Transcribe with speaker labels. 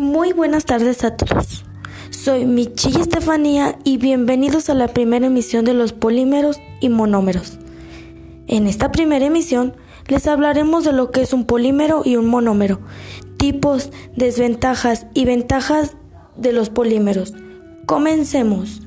Speaker 1: Muy buenas tardes a todos. Soy Michi Estefanía y bienvenidos a la primera emisión de los polímeros y monómeros. En esta primera emisión les hablaremos de lo que es un polímero y un monómero, tipos, desventajas y ventajas de los polímeros. Comencemos.